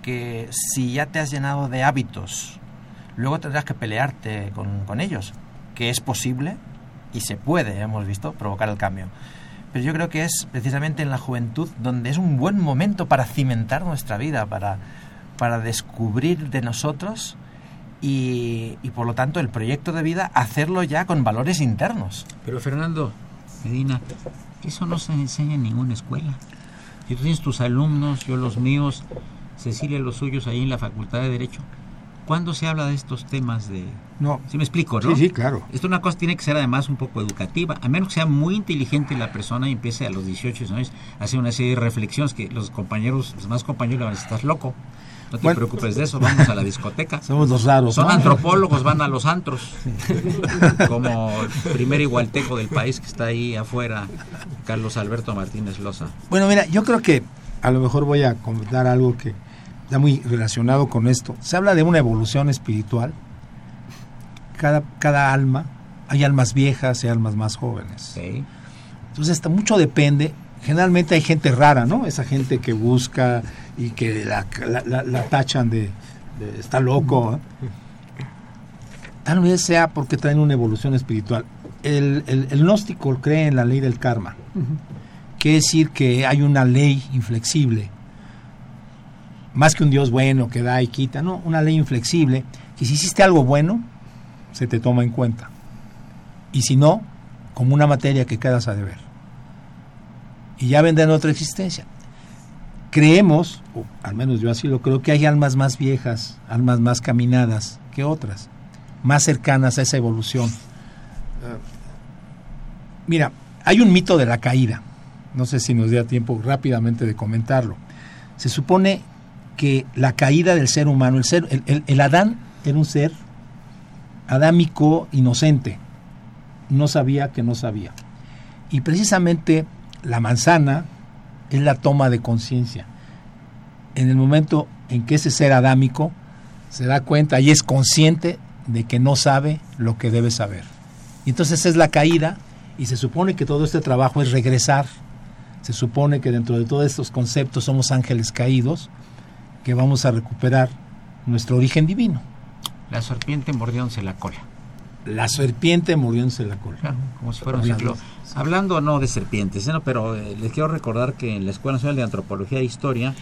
que si ya te has llenado de hábitos, luego tendrás que pelearte con, con, ellos, que es posible y se puede, hemos visto, provocar el cambio. Pero yo creo que es precisamente en la juventud donde es un buen momento para cimentar nuestra vida, para, para descubrir de nosotros y, y por lo tanto el proyecto de vida hacerlo ya con valores internos. Pero Fernando, Medina, eso no se enseña en ninguna escuela. Si tú tienes tus alumnos, yo los míos, Cecilia los suyos ahí en la Facultad de Derecho, ¿cuándo se habla de estos temas de...? No. ¿Sí me explico, no? Sí, sí, claro. Esto una cosa tiene que ser además un poco educativa, a menos que sea muy inteligente la persona y empiece a los 18 años a hacer una serie de reflexiones que los compañeros, los demás compañeros le van a decir, estás loco. No te bueno, preocupes de eso, vamos a la discoteca. Somos los raros. Son ¿no? antropólogos, van a los antros. Como el primer igualteco del país que está ahí afuera, Carlos Alberto Martínez Loza. Bueno, mira, yo creo que a lo mejor voy a comentar algo que está muy relacionado con esto. Se habla de una evolución espiritual. Cada, cada alma, hay almas viejas y almas más jóvenes. Sí. Entonces, está, mucho depende. Generalmente hay gente rara, ¿no? Esa gente que busca y que la, la, la, la tachan de, de, está loco. ¿eh? Tal vez sea porque traen una evolución espiritual. El, el, el gnóstico cree en la ley del karma. Uh -huh. Quiere decir que hay una ley inflexible. Más que un Dios bueno que da y quita, no, una ley inflexible que si hiciste algo bueno, se te toma en cuenta. Y si no, como una materia que quedas a deber. Y ya vendrá en otra existencia creemos, o al menos yo así lo creo, que hay almas más viejas, almas más caminadas que otras, más cercanas a esa evolución. Uh, mira, hay un mito de la caída, no sé si nos da tiempo rápidamente de comentarlo. Se supone que la caída del ser humano, el, ser, el, el, el Adán era un ser adámico inocente, no sabía que no sabía. Y precisamente la manzana, es la toma de conciencia. En el momento en que ese ser adámico se da cuenta y es consciente de que no sabe lo que debe saber. Y entonces es la caída y se supone que todo este trabajo es regresar. Se supone que dentro de todos estos conceptos somos ángeles caídos que vamos a recuperar nuestro origen divino. La serpiente mordiéndose la cola. la serpiente muriéndose la cola. como si fuera un ciclo. Hablando no de serpientes, ¿no? pero eh, les quiero recordar que en la Escuela Nacional de Antropología e Historia,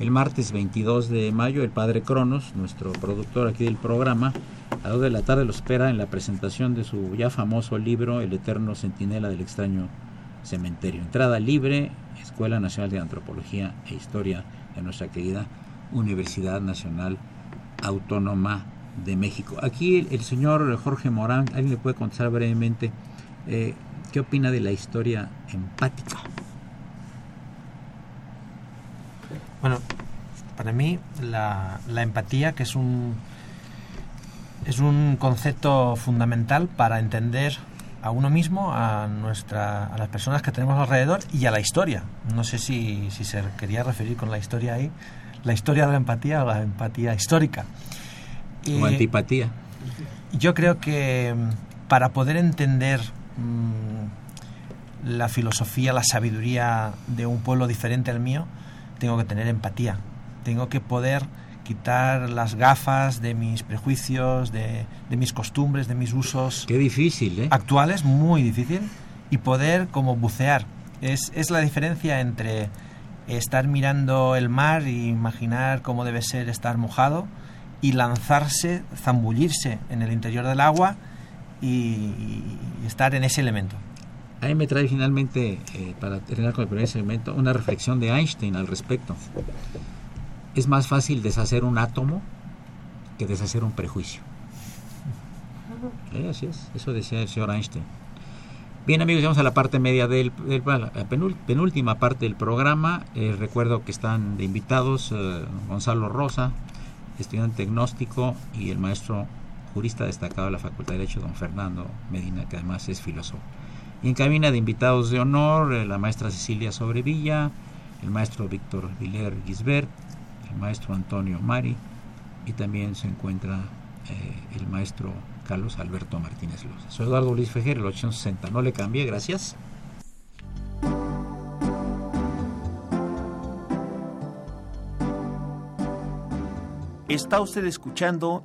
el martes 22 de mayo, el padre Cronos, nuestro productor aquí del programa, a las 2 de la tarde lo espera en la presentación de su ya famoso libro El Eterno Centinela del Extraño Cementerio. Entrada libre, Escuela Nacional de Antropología e Historia de nuestra querida Universidad Nacional Autónoma de México. Aquí el, señor Jorge Morán, ¿alguien le puede contestar brevemente eh, qué opina de la historia empática? Bueno, para mí la, la empatía, que es un, es un concepto fundamental para entender a uno mismo, a, nuestra, a las personas que tenemos alrededor y a la historia. No sé si, si se quería referir con la historia ahí, la historia de la empatía o la empatía histórica. O antipatía. Yo creo que mm, para poder entender mm, la filosofía, la sabiduría de un pueblo diferente al mío, tengo que tener empatía. Tengo que poder quitar las gafas de mis prejuicios, de, de mis costumbres, de mis usos. Qué difícil, ¿eh? Actuales, muy difícil. Y poder como bucear. Es, es la diferencia entre estar mirando el mar e imaginar cómo debe ser estar mojado y lanzarse, zambullirse en el interior del agua y, estar en ese elemento. Ahí me trae finalmente, eh, para terminar con el primer segmento, una reflexión de Einstein al respecto. Es más fácil deshacer un átomo que deshacer un prejuicio. Eh, así es, eso decía el señor Einstein. Bien amigos, llegamos a la parte media del, la penúltima parte del programa. Eh, recuerdo que están de invitados Gonzalo Rosa, estudiante agnóstico y el maestro jurista destacado de la Facultad de Derecho, don Fernando Medina, que además es filósofo. Y en cabina de invitados de honor, eh, la maestra Cecilia Sobrevilla, el maestro Víctor Viler Gisbert, el maestro Antonio Mari y también se encuentra eh, el maestro Carlos Alberto Martínez López. Soy Eduardo Luis Fejer, el 860. No le cambie, gracias. Está usted escuchando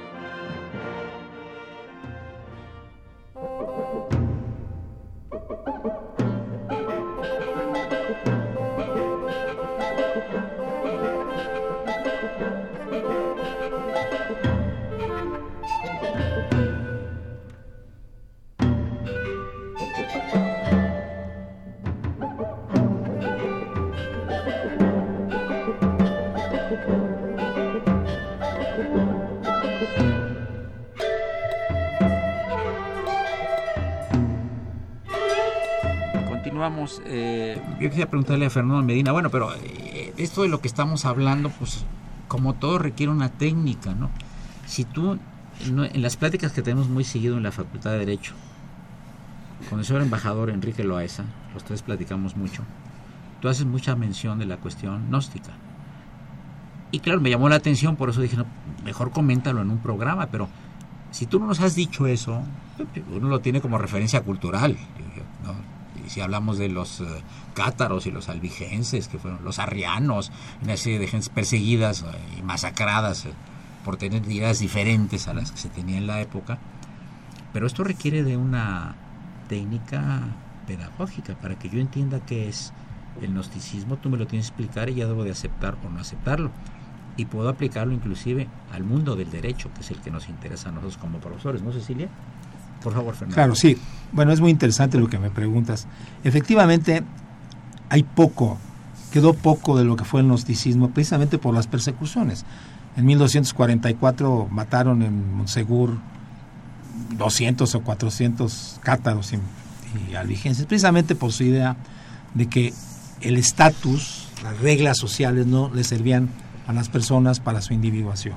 Yo quisiera preguntarle a Fernando Medina, bueno, pero eh, esto de lo que estamos hablando, pues como todo requiere una técnica, ¿no? Si tú, en las pláticas que tenemos muy seguido en la Facultad de Derecho, con el señor embajador Enrique Loaesa, los tres platicamos mucho, tú haces mucha mención de la cuestión gnóstica. Y claro, me llamó la atención, por eso dije, mejor coméntalo en un programa, pero si tú no nos has dicho eso, uno lo tiene como referencia cultural. ¿no? Si hablamos de los eh, cátaros y los albigenses, que fueron los arrianos, una serie de gentes perseguidas eh, y masacradas eh, por tener ideas diferentes a las que se tenía en la época. Pero esto requiere de una técnica pedagógica para que yo entienda qué es el gnosticismo, tú me lo tienes que explicar y ya debo de aceptar o no aceptarlo. Y puedo aplicarlo inclusive al mundo del derecho, que es el que nos interesa a nosotros como profesores, ¿no, Cecilia? Por favor, Fernando. Claro, sí. Bueno, es muy interesante lo que me preguntas. Efectivamente, hay poco, quedó poco de lo que fue el gnosticismo, precisamente por las persecuciones. En 1244 mataron en Monsegur 200 o 400 cátaros y, y precisamente por su idea de que el estatus, las reglas sociales no le servían a las personas para su individuación.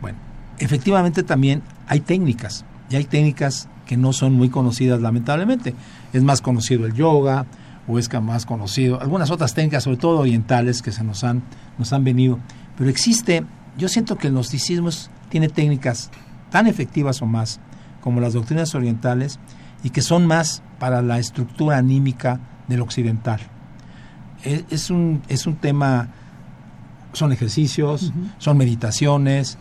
Bueno, efectivamente también hay técnicas y hay técnicas que no son muy conocidas lamentablemente. Es más conocido el yoga Huesca más conocido, algunas otras técnicas, sobre todo orientales, que se nos han, nos han venido. Pero existe, yo siento que el gnosticismo tiene técnicas tan efectivas o más como las doctrinas orientales y que son más para la estructura anímica del occidental. Es, es un, es un tema, son ejercicios, son meditaciones,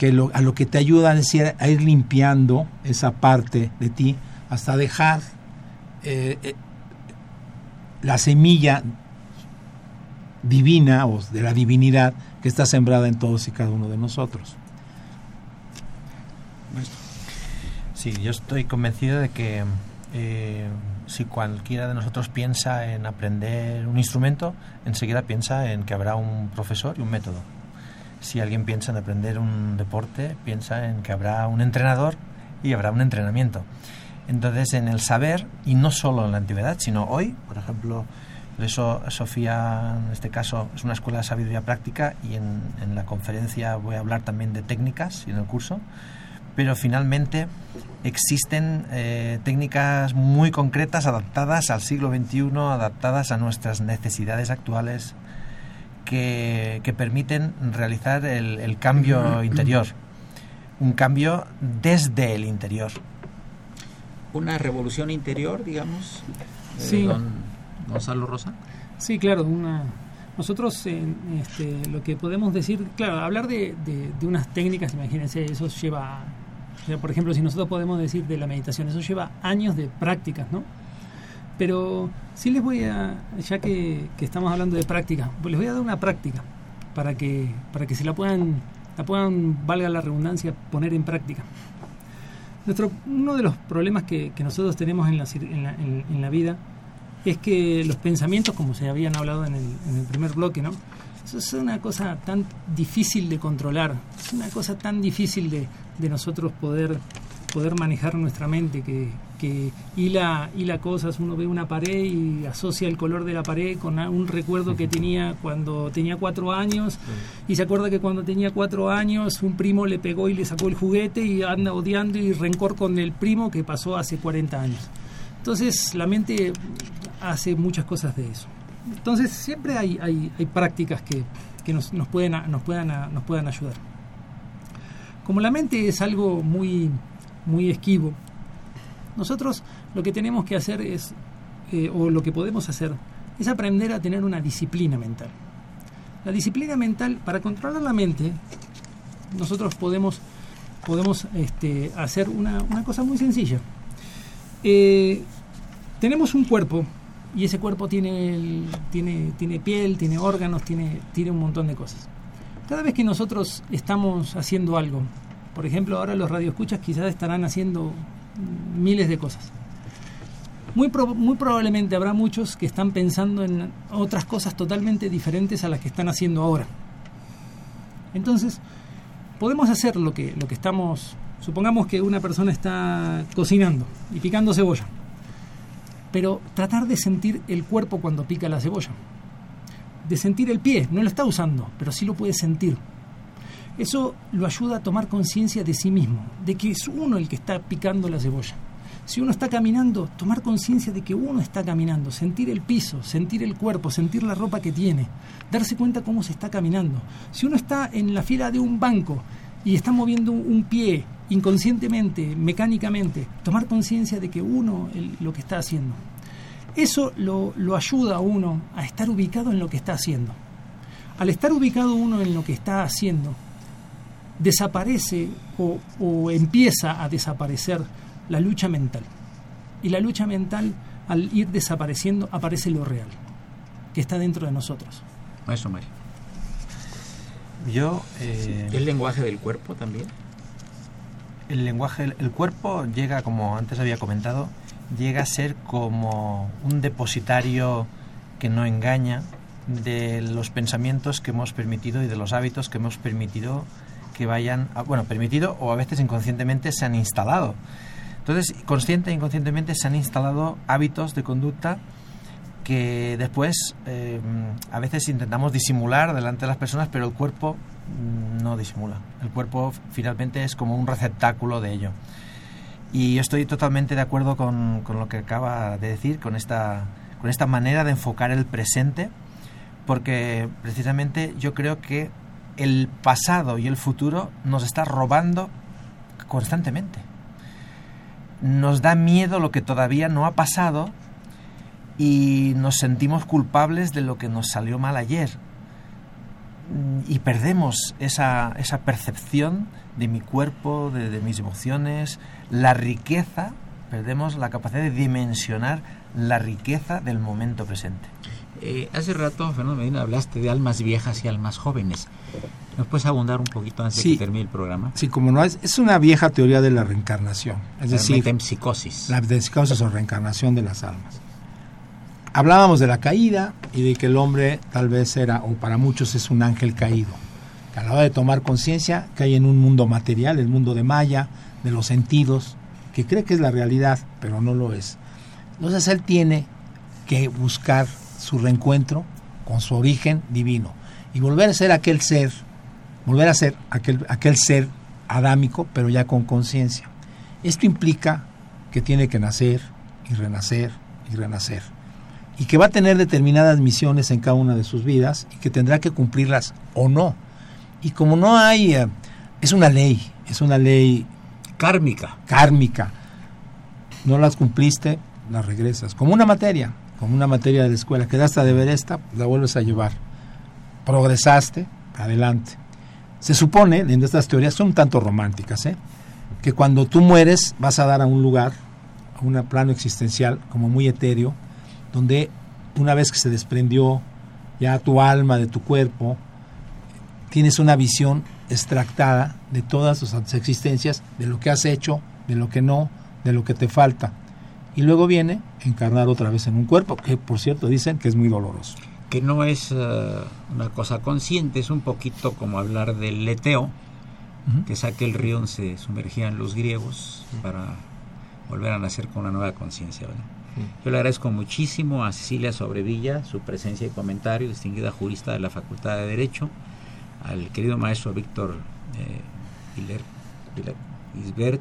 que lo, a lo que te ayudan es ir, a ir limpiando esa parte de ti hasta dejar eh, eh, la semilla divina o de la divinidad que está sembrada en todos y cada uno de nosotros. Sí, yo estoy convencido de que eh, si cualquiera de nosotros piensa en aprender un instrumento, enseguida piensa en que habrá un profesor y un método. Si alguien piensa en aprender un deporte, piensa en que habrá un entrenador y habrá un entrenamiento. Entonces, en el saber, y no solo en la antigüedad, sino hoy, por ejemplo, por eso Sofía, en este caso, es una escuela de sabiduría práctica y en, la conferencia voy a hablar también de técnicas y en el curso, pero finalmente existen eh, técnicas muy concretas adaptadas al siglo XXI, adaptadas a nuestras necesidades actuales, que, que permiten realizar el, el cambio interior, un cambio desde el interior. Una revolución interior, digamos, eh, Sí. don Gonzalo Rosa. Sí, claro, una, nosotros eh, este, lo que podemos decir, claro, hablar de, de- de unas técnicas, imagínense, eso lleva, o sea, por ejemplo, si nosotros podemos decir de la meditación, eso lleva años de prácticas, ¿no? Pero sí les voy a, ya que, estamos hablando de práctica, pues les voy a dar una práctica para que, para que se la puedan, la puedan, valga la redundancia, poner en práctica. Nuestro, uno de los problemas que, nosotros tenemos en la, en la- en- la vida es que los pensamientos, como se habían hablado en el, en el primer bloque, ¿no? Eso es una cosa tan difícil de controlar, es una cosa tan difícil de, de nosotros poder, poder manejar nuestra mente, que, que hila, hila cosas, uno ve una pared y asocia el color de la pared con un recuerdo que tenía cuando tenía cuatro años y se acuerda que cuando tenía cuatro años un primo le pegó y le sacó el juguete y anda odiando y rencor con el primo que pasó hace 40 años. Entonces la mente hace muchas cosas de eso. Entonces siempre hay, hay, hay prácticas que, que nos, nos, pueden, nos, puedan, nos puedan ayudar. Como la mente es algo muy, muy esquivo, nosotros lo que tenemos que hacer es, eh, o lo que podemos hacer, es aprender a tener una disciplina mental. La disciplina mental, para controlar la mente, nosotros podemos, podemos este, hacer una, una cosa muy sencilla. Eh, tenemos un cuerpo y ese cuerpo tiene, el- tiene, tiene piel, tiene órganos, tiene, tiene un montón de cosas. Cada vez que nosotros estamos haciendo algo, por ejemplo, ahora los radioescuchas quizás estarán haciendo miles de cosas. Muy, muy probablemente habrá muchos que están pensando en otras cosas totalmente diferentes a las que están haciendo ahora. Entonces, podemos hacer lo que, lo que estamos... Supongamos que una persona está cocinando y picando cebolla, pero tratar de sentir el cuerpo cuando pica la cebolla, de sentir el pie, no lo está usando, pero sí lo puede sentir. Eso lo ayuda a tomar conciencia de sí mismo, de que es uno el que está picando la cebolla. Si uno está caminando, tomar conciencia de que uno está caminando, sentir el piso, sentir el cuerpo, sentir la ropa que tiene, darse cuenta cómo se está caminando. Si uno está en la fila de un banco y está moviendo un, pie inconscientemente, mecánicamente, tomar conciencia de que uno lo que está haciendo. Eso lo ayuda a uno a estar ubicado en lo que está haciendo. Al estar ubicado uno en lo que está haciendo, desaparece o, o empieza a desaparecer la lucha mental. Y la lucha mental, al ir desapareciendo, aparece lo real, que está dentro de nosotros. Maestro Mario. Yo... eh, ¿El lenguaje del cuerpo también? el lenguaje, el, el cuerpo llega, como antes había comentado, llega a ser como un depositario que no engaña de los pensamientos que hemos permitido y de los hábitos que hemos permitido que vayan, a- bueno, permitido o a veces inconscientemente se han instalado. Entonces, consciente e inconscientemente se han instalado hábitos de conducta que después eh, a veces intentamos disimular delante de las personas, pero el cuerpo mm, no disimula. El cuerpo finalmente es como un receptáculo de ello. Y yo estoy totalmente de acuerdo con, con lo que acaba de decir, con esta, con esta manera de enfocar el presente, porque precisamente yo creo que el pasado y el futuro nos está robando constantemente. Nos da miedo lo que todavía no ha pasado y nos sentimos culpables de lo que nos salió mal ayer. Y perdemos esa, esa percepción de mi cuerpo, de, de mis emociones, la riqueza, perdemos la capacidad de dimensionar la riqueza del momento presente. Eh, hace rato, Fernando Medina, hablaste de almas viejas y almas jóvenes. ¿Nos puedes abundar un poquito antes de que termine el programa? Sí, como no, es, es una vieja teoría de la reencarnación. Es La decir, metempsicosis. la metempsicosis o reencarnación de las almas. Hablábamos de la caída y de que el hombre tal vez era, o para muchos es un ángel caído. Que a la hora de tomar conciencia que hay en un mundo material, el mundo de Maya, de los sentidos, que cree que es la realidad, pero no lo es. Entonces él tiene que buscar su reencuentro con su origen divino y volver a ser aquel ser, volver a ser aquel, aquel ser adámico, pero ya con conciencia. Esto implica que tiene que nacer y renacer y renacer. Y que va a tener determinadas misiones en cada una de sus vidas y que tendrá que cumplirlas o no. Y como no hay, eh, es una ley, es una ley kármica. Kármica. No las cumpliste, las regresas. Como una materia, como una materia de la escuela. Quedaste a deber esta, la vuelves a llevar. Progresaste, adelante. Se supone, en estas teorías son un tanto románticas, ¿eh? que cuando tú mueres vas a dar a un lugar, a un plano existencial como muy etéreo, donde una vez que se desprendió ya tu alma de tu cuerpo, tienes una visión extractada de todas tus existencias, de lo que has hecho, de lo que no, de lo que te falta. Y luego viene encarnar otra vez en un cuerpo, que por cierto dicen que es muy doloroso. Que no es uh, una cosa consciente, es un poquito como hablar del leteo, uh -huh. que saque el río se sumergían los griegos uh -huh. para volver a nacer con una nueva conciencia. Yo le agradezco muchísimo a Cecilia Sobrevilla su presencia y comentario, distinguida jurista de la Facultad de Derecho, al querido maestro Víctor eh, Isbert,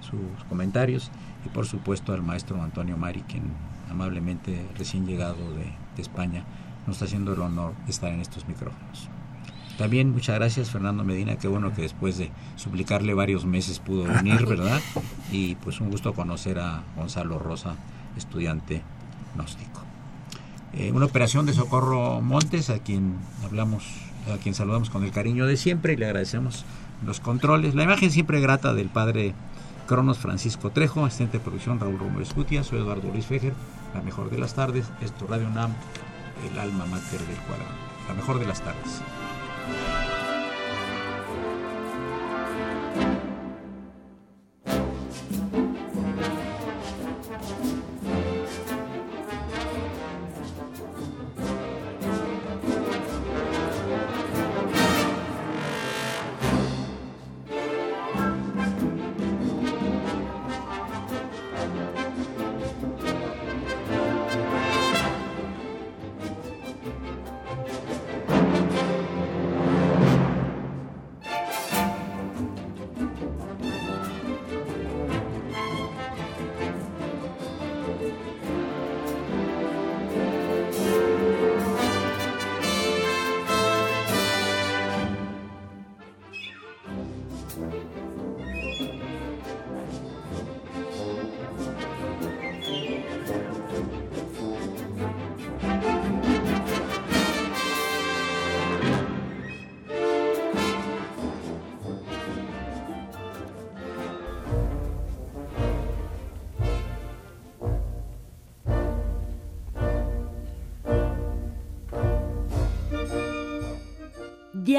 sus comentarios, y por supuesto al maestro Antonio Mari, quien amablemente recién llegado de, de España nos está haciendo el honor de estar en estos micrófonos. También muchas gracias Fernando Medina, qué bueno que después de suplicarle varios meses pudo venir, ¿verdad? Y pues un gusto conocer a Gonzalo Rosa, estudiante gnóstico. Eh, una operación de Socorro Montes, a quien hablamos, a quien saludamos con el cariño de siempre y le agradecemos los controles. La imagen siempre grata del padre Cronos Francisco Trejo, asistente de producción Raúl Romo Escutia, soy Eduardo Luis Fejer, la mejor de las tardes, esto Radio NAM, el alma mater del cuadrado, la mejor de las tardes.